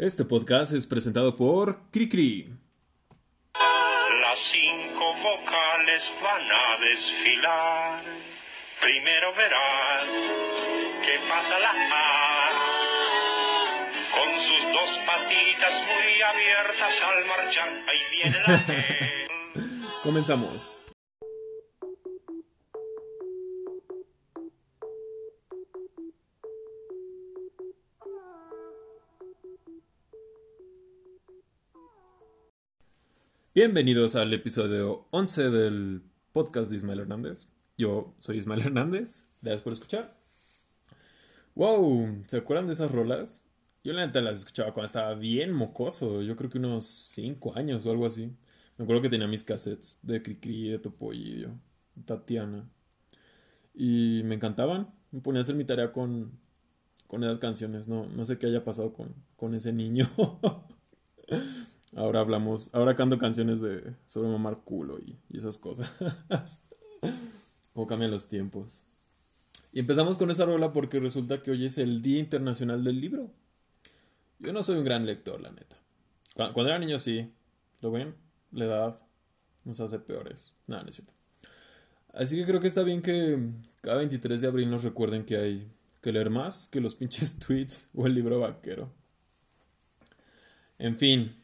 Este podcast es presentado por Cricri. Las cinco vocales van a desfilar. Primero verás que pasa la A. Con sus dos patitas muy abiertas al marchar, ahí viene la. Comenzamos. Bienvenidos al episodio 11 del podcast de Ismael Hernández. Yo soy Ismael Hernández. Gracias por escuchar. Wow, ¿se acuerdan de esas rolas? Yo la neta las escuchaba cuando estaba bien mocoso. Yo creo que unos 5 años o algo así. Me acuerdo que tenía mis cassettes de Cricri, de Topollillo, Tatiana. Y me encantaban. Me ponía a hacer mi tarea con, con esas canciones. No, no sé qué haya pasado con, con ese niño. Ahora hablamos, ahora canto canciones de sobre mamar culo y, y esas cosas. o cambian los tiempos. Y empezamos con esa rola porque resulta que hoy es el Día Internacional del Libro. Yo no soy un gran lector, la neta. Cuando, cuando era niño sí. ¿Lo ven? La edad nos hace peores. Nada, no es cierto. Así que creo que está bien que cada 23 de abril nos recuerden que hay que leer más que los pinches tweets o el libro vaquero. En fin,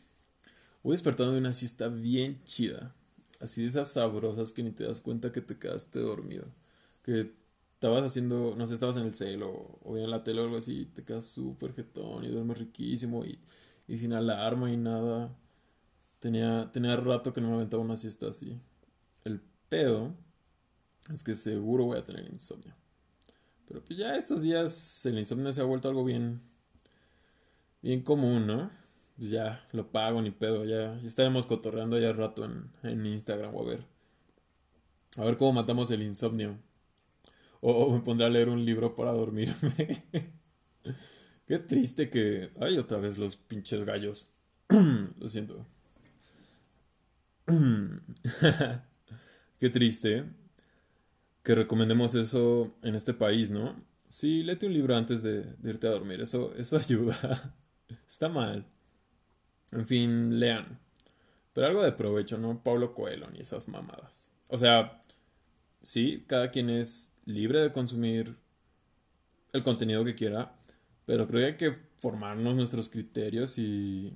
Voy despertando de una siesta bien chida. Así de esas sabrosas que ni te das cuenta que te quedaste dormido. Que estabas haciendo, no sé, estabas en el celo o en la tele o algo así, te quedas súper jetón y duermes riquísimo y, y sin alarma y nada. Tenía, tenía rato que no me aventaba una siesta así. El pedo es que seguro voy a tener insomnio. Pero pues ya estos días el insomnio se ha vuelto algo bien, bien común, ¿no? Pues ya lo pago ni pedo, ya, ya estaremos cotorreando ya rato en, en Instagram o a ver. A ver cómo matamos el insomnio. O, me pondré a leer un libro para dormirme. Qué triste que... Ay, otra vez los pinches gallos. Lo siento. Qué triste que recomendemos eso en este país, ¿no? Sí, léete un libro antes de, de irte a dormir. Eso, eso ayuda. Está mal. En fin, lean. Pero algo de provecho, ¿no? Pablo Coelho ni esas mamadas. O sea, sí, cada quien es libre de consumir el contenido que quiera, pero creo que hay que formarnos nuestros criterios y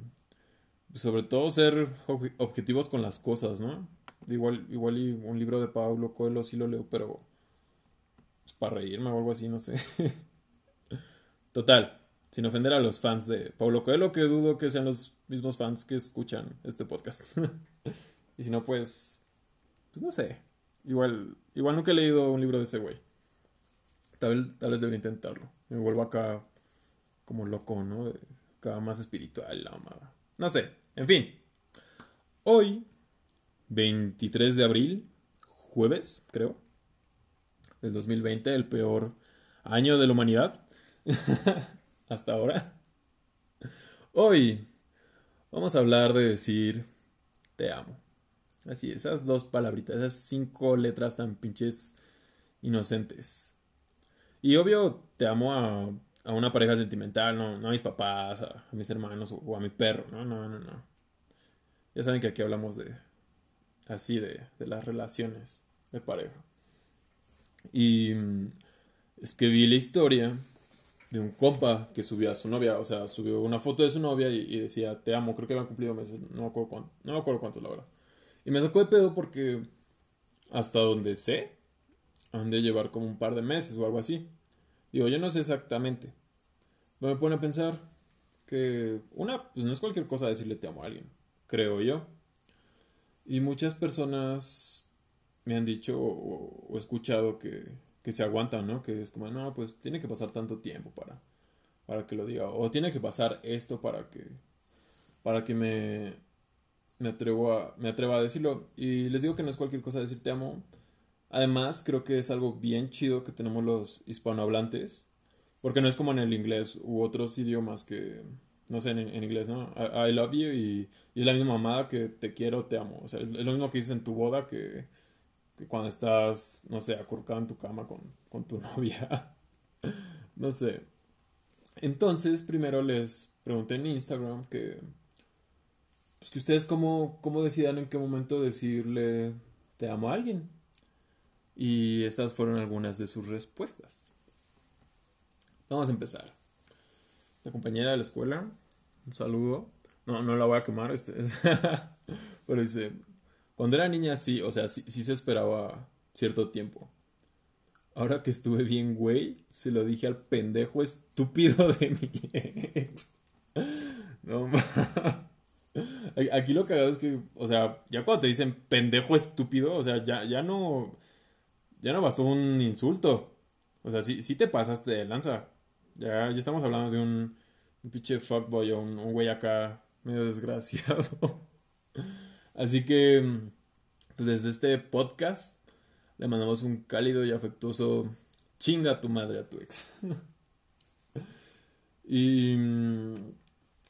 sobre todo ser objetivos con las cosas, ¿no? Igual, igual y un libro de Pablo Coelho sí lo leo, pero pues, para reírme o algo así, no sé. Total, sin ofender a los fans de Pablo Coelho, que dudo que sean los mismos fans que escuchan este podcast. y si no, pues, pues no sé. Igual, igual nunca he leído un libro de ese güey. Tal, tal vez debería intentarlo. Me vuelvo acá como loco, ¿no? Acá más espiritual, la amada. No sé. En fin. Hoy, 23 de abril, jueves, creo, del 2020, el peor año de la humanidad. Hasta ahora. Hoy Vamos a hablar de decir te amo. Así, esas dos palabritas, esas cinco letras tan pinches inocentes. Y obvio, te amo a, a una pareja sentimental, no, a mis papás, a, mis hermanos o, a mi perro, no, no, no, no. Ya saben que aquí hablamos de, así, de, de las relaciones de pareja. Y es que vi la historia de un compa que subió a su novia, o sea, subió una foto de su novia y, decía, te amo, creo que habían cumplido meses, no me acuerdo cuánto, no me acuerdo cuánto, la verdad. Y me sacó de pedo porque hasta donde sé, han de llevar como un par de meses o algo así. Digo, yo no sé exactamente. me pone a pensar que una, pues no es cualquier cosa decirle te amo a alguien, creo yo. Y muchas personas me han dicho o escuchado que que se aguantan, ¿no? Que es como, no, pues tiene que pasar tanto tiempo para, para que lo diga. O tiene que pasar esto para que, para que me, me, atrevo a, me atreva a decirlo. Y les digo que no es cualquier cosa decir te amo. Además, creo que es algo bien chido que tenemos los hispanohablantes. Porque no es como en el inglés u otros idiomas que, no sé, en, inglés, ¿no? I, love you y, es la misma mamada que te quiero, te amo. O sea, es lo mismo que dices en tu boda que cuando estás, no sé, acurcado en tu cama con, con tu novia. no sé. Entonces, primero les pregunté en Instagram que, pues que ustedes cómo, cómo decidan en qué momento decirle te amo a alguien. Y estas fueron algunas de sus respuestas. Vamos a empezar. Esta compañera de la escuela, un saludo. No, no la voy a quemar, este, pero dice, cuando era niña sí, o sea, sí, sí se esperaba cierto tiempo. Ahora que estuve bien, güey, se lo dije al pendejo estúpido de mi ex. No Aquí lo cagado es que, o sea, ya cuando te dicen pendejo estúpido, o sea, ya, ya no. Ya no bastó un insulto. O sea, sí, sí te pasaste de lanza. Ya, ya estamos hablando de un, un pinche fuckboy o un güey acá medio desgraciado. Así que, pues desde este podcast, le mandamos un cálido y afectuoso chinga a tu madre a tu ex. y,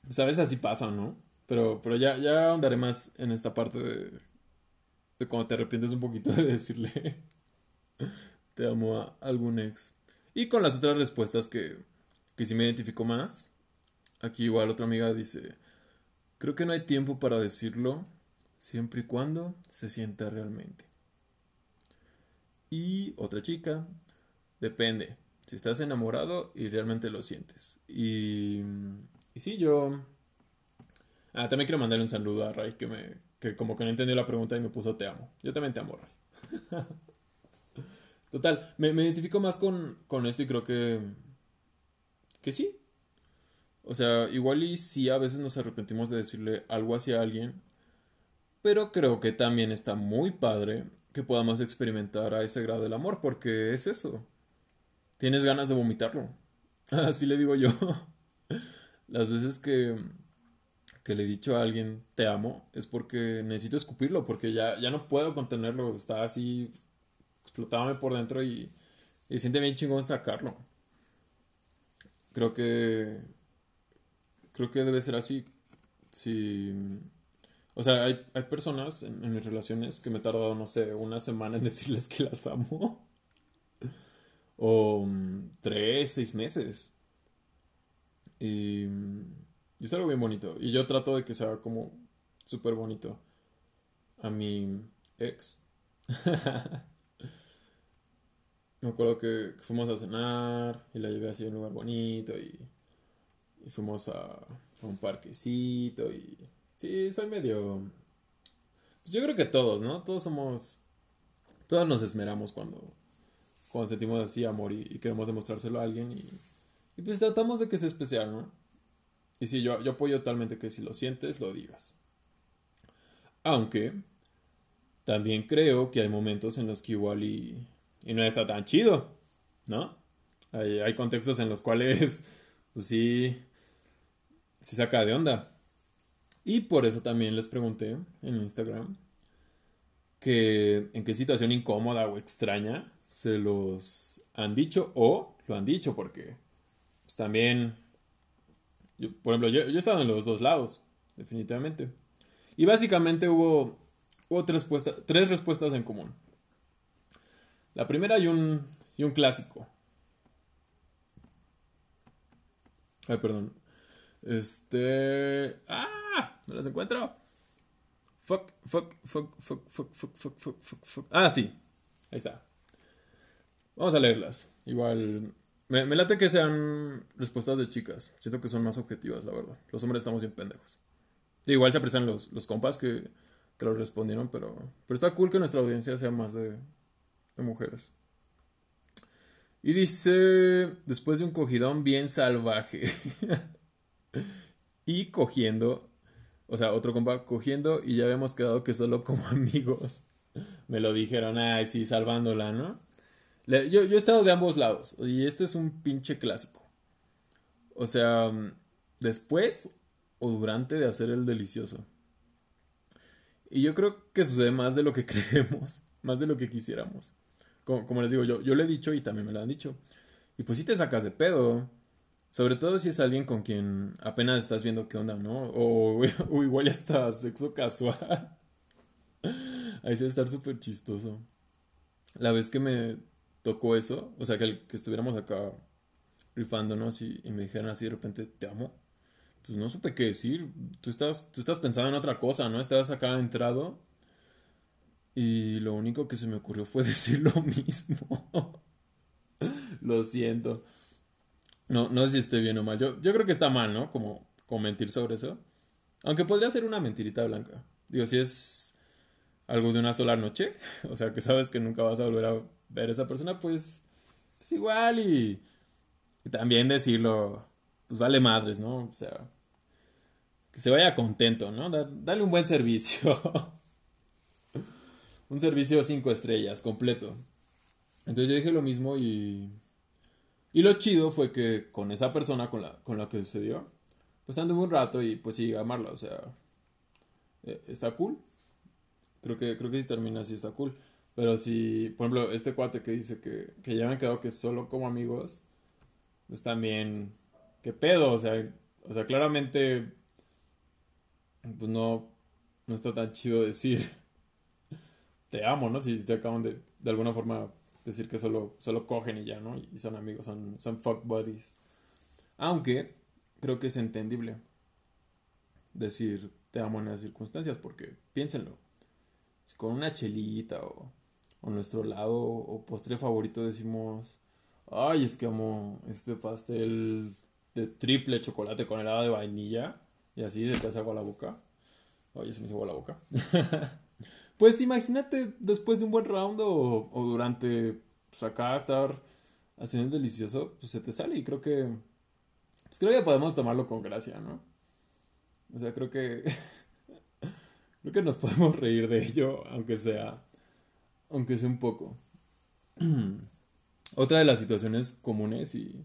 sabes, pues, así pasa, ¿no? Pero, pero ya, ya ahondaré más en esta parte de, de cuando te arrepientes un poquito de decirle te amo a algún ex. Y con las otras respuestas que, que sí me identifico más. Aquí igual otra amiga dice, creo que no hay tiempo para decirlo siempre y cuando se sienta realmente. Y otra chica, depende. Si estás enamorado y realmente lo sientes. Y, y sí, yo... Ah, también quiero mandarle un saludo a Ray que me que como que no entendió la pregunta y me puso te amo. Yo también te amo, Ray. Total, me, me, identifico más con, con esto y creo que... Que sí. O sea, igual y sí a veces nos arrepentimos de decirle algo hacia alguien. Pero creo que también está muy padre que podamos experimentar a ese grado el amor, porque es eso. Tienes ganas de vomitarlo. Así le digo yo. Las veces que, que le he dicho a alguien te amo es porque necesito escupirlo, porque ya, ya no puedo contenerlo. Está así, explotándome por dentro y, y siente bien chingón sacarlo. Creo que. Creo que debe ser así. Si o sea, hay, hay personas en, mis relaciones que me he tardado, no sé, una semana en decirles que las amo. o mm, tres, seis meses. Y, y, es algo bien bonito. Y yo trato de que sea como súper bonito. A mi ex. me acuerdo que, fuimos a cenar y la llevé así a un lugar bonito y, y fuimos a, a un parquecito y Sí, soy medio... Pues yo creo que todos, ¿no? Todos somos... Todos nos esmeramos cuando, cuando sentimos así amor y, queremos demostrárselo a alguien y, y, pues tratamos de que sea especial, ¿no? Y sí, yo, yo apoyo totalmente que si lo sientes, lo digas. Aunque también creo que hay momentos en los que igual y, y no está tan chido, ¿no? Hay, hay contextos en los cuales, pues sí, se saca de onda. Y por eso también les pregunté en Instagram que en qué situación incómoda o extraña se los han dicho o lo han dicho porque pues también por ejemplo yo, yo, he estado en los dos lados definitivamente. Y básicamente hubo, hubo tres, tres respuestas en común. La primera y un, y un clásico. Ay perdón. Este ah no las encuentro. Fuck, fuck, fuck, fuck, fuck, fuck, fuck, fuck, fuck, fuck. Ah, sí. Ahí está. Vamos a leerlas. Igual. Me, me late que sean respuestas de chicas. Siento que son más objetivas, la verdad. Los hombres estamos bien pendejos. Igual se aprecian los, los compas que, que lo respondieron, pero, pero está cool que nuestra audiencia sea más de, de mujeres. Y dice, después de un cogidón bien salvaje y cogiendo o sea, otro compa cogiendo y ya habíamos quedado que solo como amigos. Me lo dijeron, ay, sí, salvándola, ¿no? yo, yo he estado de ambos lados y este es un pinche clásico. O sea, después o durante de hacer el delicioso. Y yo creo que sucede más de lo que creemos, más de lo que quisiéramos. Como, como les digo, yo, yo le he dicho y también me lo han dicho. Y pues si te sacas de pedo. Sobre todo si es alguien con quien apenas estás viendo qué onda, ¿no? O, igual ya está sexo casual. Ahí sí estar súper chistoso. La vez que me tocó eso, o sea, que, que estuviéramos acá rifándonos y, y me dijeran así de repente, te amo, pues no supe qué decir. Tú estás, tú estás pensando en otra cosa, ¿no? Estabas acá entrado y lo único que se me ocurrió fue decir lo mismo. lo siento. No, no sé si esté bien o mal. Yo, yo creo que está mal, ¿no? Como, como mentir sobre eso. Aunque podría ser una mentirita blanca. Digo, si es algo de una sola noche, o sea, que sabes que nunca vas a volver a ver a esa persona, pues, pues igual y, y también decirlo, pues vale madres, ¿no? O sea, que se vaya contento, ¿no? Da- dale un buen servicio. un servicio cinco estrellas, completo. Entonces yo dije lo mismo y... Y lo chido fue que con esa persona con la, con la que sucedió, pues anduve un rato y pues sí, amarla, o sea, eh, está cool. Creo que, creo que si termina así está cool. Pero si, por ejemplo, este cuate que dice que, que ya me quedado que solo como amigos, pues también, ¿qué pedo? O sea, o sea, claramente, pues no, no está tan chido decir te amo, ¿no? Si te acaban de, de alguna forma decir que solo, solo cogen y ya, ¿no? Y son amigos, son, son fuck buddies. Aunque creo que es entendible decir te amo en esas circunstancias, porque piénsenlo. Si con una chelita o, o nuestro lado o postre favorito decimos, ay, es que amo este pastel de triple chocolate con helado de vainilla, y así se te hace agua la boca. Oye, se me hizo agua la boca. Pues imagínate después de un buen round o, o durante, pues acá estar haciendo el delicioso, pues se te sale y creo que, pues creo que podemos tomarlo con gracia, ¿no? O sea, creo que, creo que nos podemos reír de ello, aunque sea, aunque sea un poco. Otra de las situaciones comunes y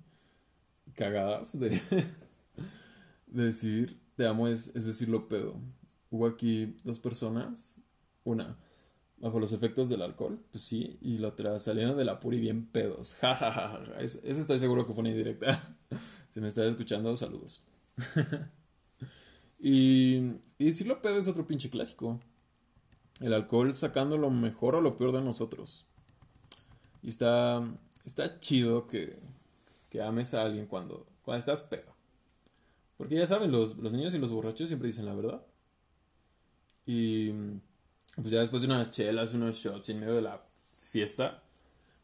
cagadas de, de decir te amo es, es decirlo pedo. Hubo aquí dos personas una, bajo los efectos del alcohol, pues sí, y la otra saliendo de la puri bien pedos. Ja, ja, ja, ja. Es- Eso estoy seguro que fue una indirecta. Si me estás escuchando, saludos. y, y decirlo pedo es otro pinche clásico. El alcohol sacando lo mejor o lo peor de nosotros. Y está, está chido que, que ames a alguien cuando, cuando estás pedo. Porque ya saben, los, los niños y los borrachos siempre dicen la verdad. Y pues ya después de unas chelas, unos shots en medio de la fiesta,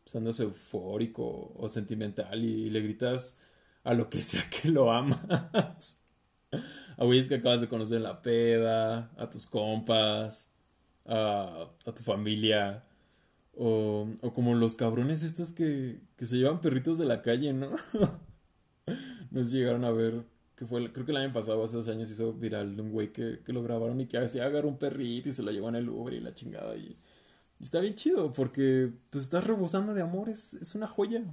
pues andas eufórico o sentimental y, le gritas a lo que sea que lo amas. A güeyes que acabas de conocer en la peda, a tus compas, a, a tu familia. O, o como los cabrones estos que, que se llevan perritos de la calle, ¿no? Nos llegaron a ver, que fue, creo que el año pasado, hace dos años, hizo viral de un güey que, que lo grabaron y que hacía agarrar un perrito y se lo llevó en el Uber y la chingada. Y, y está bien chido porque pues estás rebosando de amor, es, es una joya.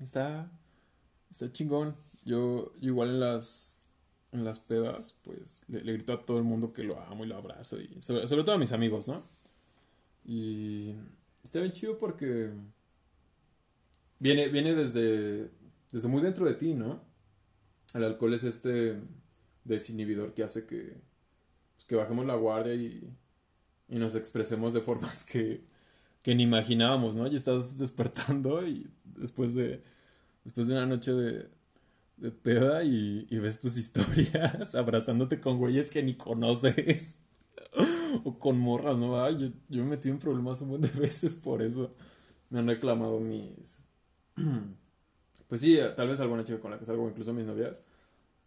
Está, está chingón. Yo, yo igual en las, en las pedas, pues le, le grito a todo el mundo que lo amo y lo abrazo. Y sobre, sobre todo a mis amigos, ¿no? Y está bien chido porque viene, viene desde, desde muy dentro de ti, ¿no? El alcohol es este desinhibidor que hace que, pues, que bajemos la guardia y, y nos expresemos de formas que, que ni imaginábamos, ¿no? Y estás despertando y después de, después de una noche de, de peda y, ves tus historias abrazándote con güeyes que ni conoces. O con morras, ¿no? Ay, yo, yo me metí en problemas un montón de veces por eso. Me han reclamado mis... Pues sí, tal vez alguna chica con la que salgo, incluso mis novias.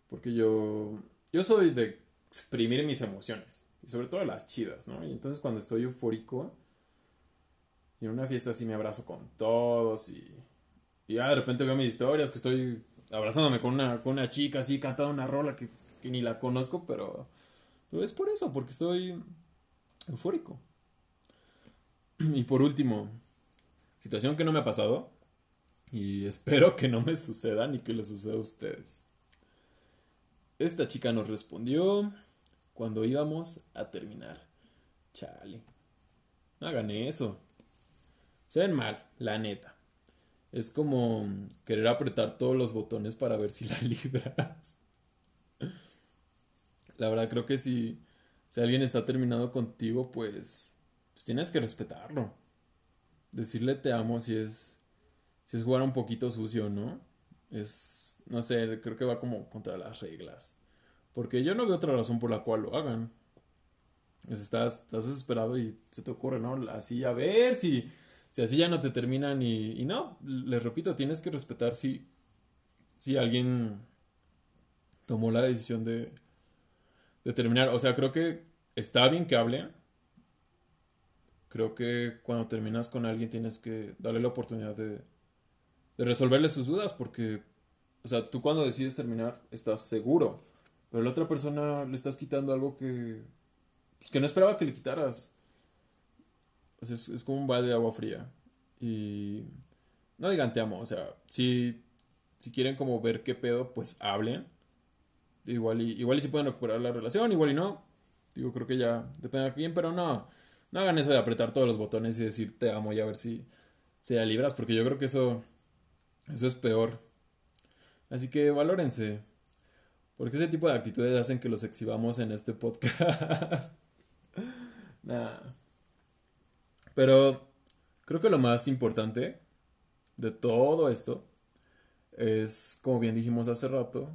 Porque yo... Yo soy de exprimir mis emociones. Y sobre todo las chidas, ¿no? Y entonces cuando estoy eufórico... Y en una fiesta así me abrazo con todos y... Y ya de repente veo mis historias que estoy abrazándome con una, con una chica así, cantando una rola que, que ni la conozco, pero... Pero es por eso, porque estoy eufórico. Y por último, situación que no me ha pasado y espero que no me suceda ni que le suceda a ustedes. Esta chica nos respondió cuando íbamos a terminar. Chale. No hagan eso. Se ven mal, la neta. Es como querer apretar todos los botones para ver si la libras. La verdad creo que si, si alguien está terminado contigo, pues, pues tienes que respetarlo. Decirle te amo si es, si es jugar un poquito sucio, ¿no? Es, no sé, creo que va como contra las reglas. Porque yo no veo otra razón por la cual lo hagan. Pues estás, estás desesperado y se te ocurre, ¿no? Así, a ver si, si así ya no te terminan y, y no, les repito, tienes que respetar si, si alguien tomó la decisión de, de terminar. O sea, creo que está bien que hablen. Creo que cuando terminas con alguien tienes que darle la oportunidad de, de resolverle sus dudas porque, o sea, tú cuando decides terminar estás seguro, pero la otra persona le estás quitando algo que, pues, que no esperaba que le quitaras. O sea, es, es como un balde de agua fría. Y no digan te amo, o sea, si, si quieren como ver qué pedo, pues hablen. Igual y, igual y si pueden recuperar la relación, igual y no. Digo, creo que ya depende de quién, pero no. No hagan eso de apretar todos los botones y decir te amo y a ver si, si la libras, porque yo creo que eso, eso es peor. Así que valórense. Porque ese tipo de actitudes hacen que los exhibamos en este podcast. nah. Pero creo que lo más importante de todo esto es, como bien dijimos hace rato,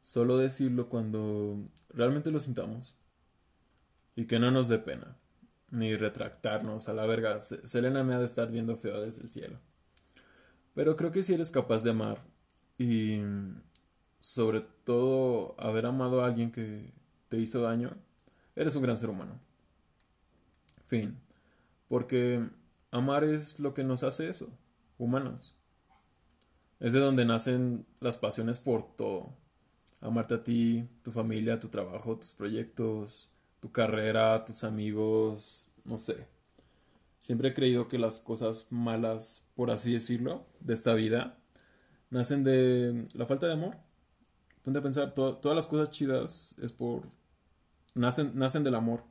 solo decirlo cuando realmente lo sintamos. Y que no nos dé pena. Ni retractarnos a la verga. Selena me ha de estar viendo feo desde el cielo. Pero creo que si eres capaz de amar y sobre todo haber amado a alguien que te hizo daño, eres un gran ser humano. Fin. Porque amar es lo que nos hace eso, humanos. Es de donde nacen las pasiones por todo. Amarte a ti, tu familia, tu trabajo, tus proyectos, tu carrera, tus amigos, no sé. Siempre he creído que las cosas malas, por así decirlo, de esta vida, nacen de la falta de amor. Ponte a pensar, todas las cosas chidas es por... nacen, nacen del amor.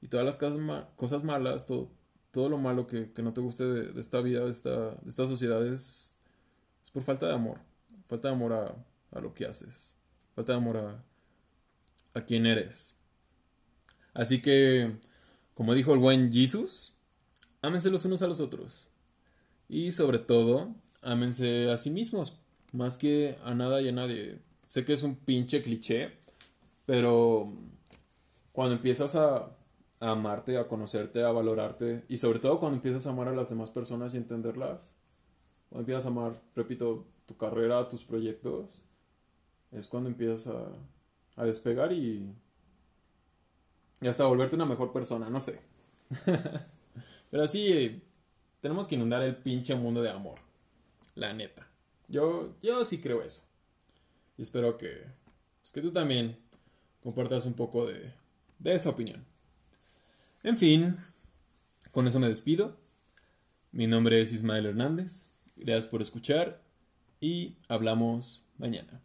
Y todas las cosas, malas, todo, todo lo malo que, que no te guste de, esta vida, de esta, de esta sociedad es, es por falta de amor. Falta de amor a, a lo que haces. Falta de amor a, a quién eres. Así que, como dijo el buen Jesus, ámense los unos a los otros. Y sobre todo, ámense a sí mismos, más que a nada y a nadie. Sé que es un pinche cliché, pero cuando empiezas a, a, amarte, a conocerte, a valorarte, y sobre todo cuando empiezas a amar a las demás personas y entenderlas, cuando empiezas a amar, repito, tu carrera, tus proyectos, es cuando empiezas a, a despegar y, y hasta volverte una mejor persona, no sé. pero sí, tenemos que inundar el pinche mundo de amor. La neta. Yo, yo sí creo eso. Y espero que, pues que tú también compartas un poco de, de esa opinión. En fin, con eso me despido. Mi nombre es Ismael Hernández. Gracias por escuchar y hablamos mañana.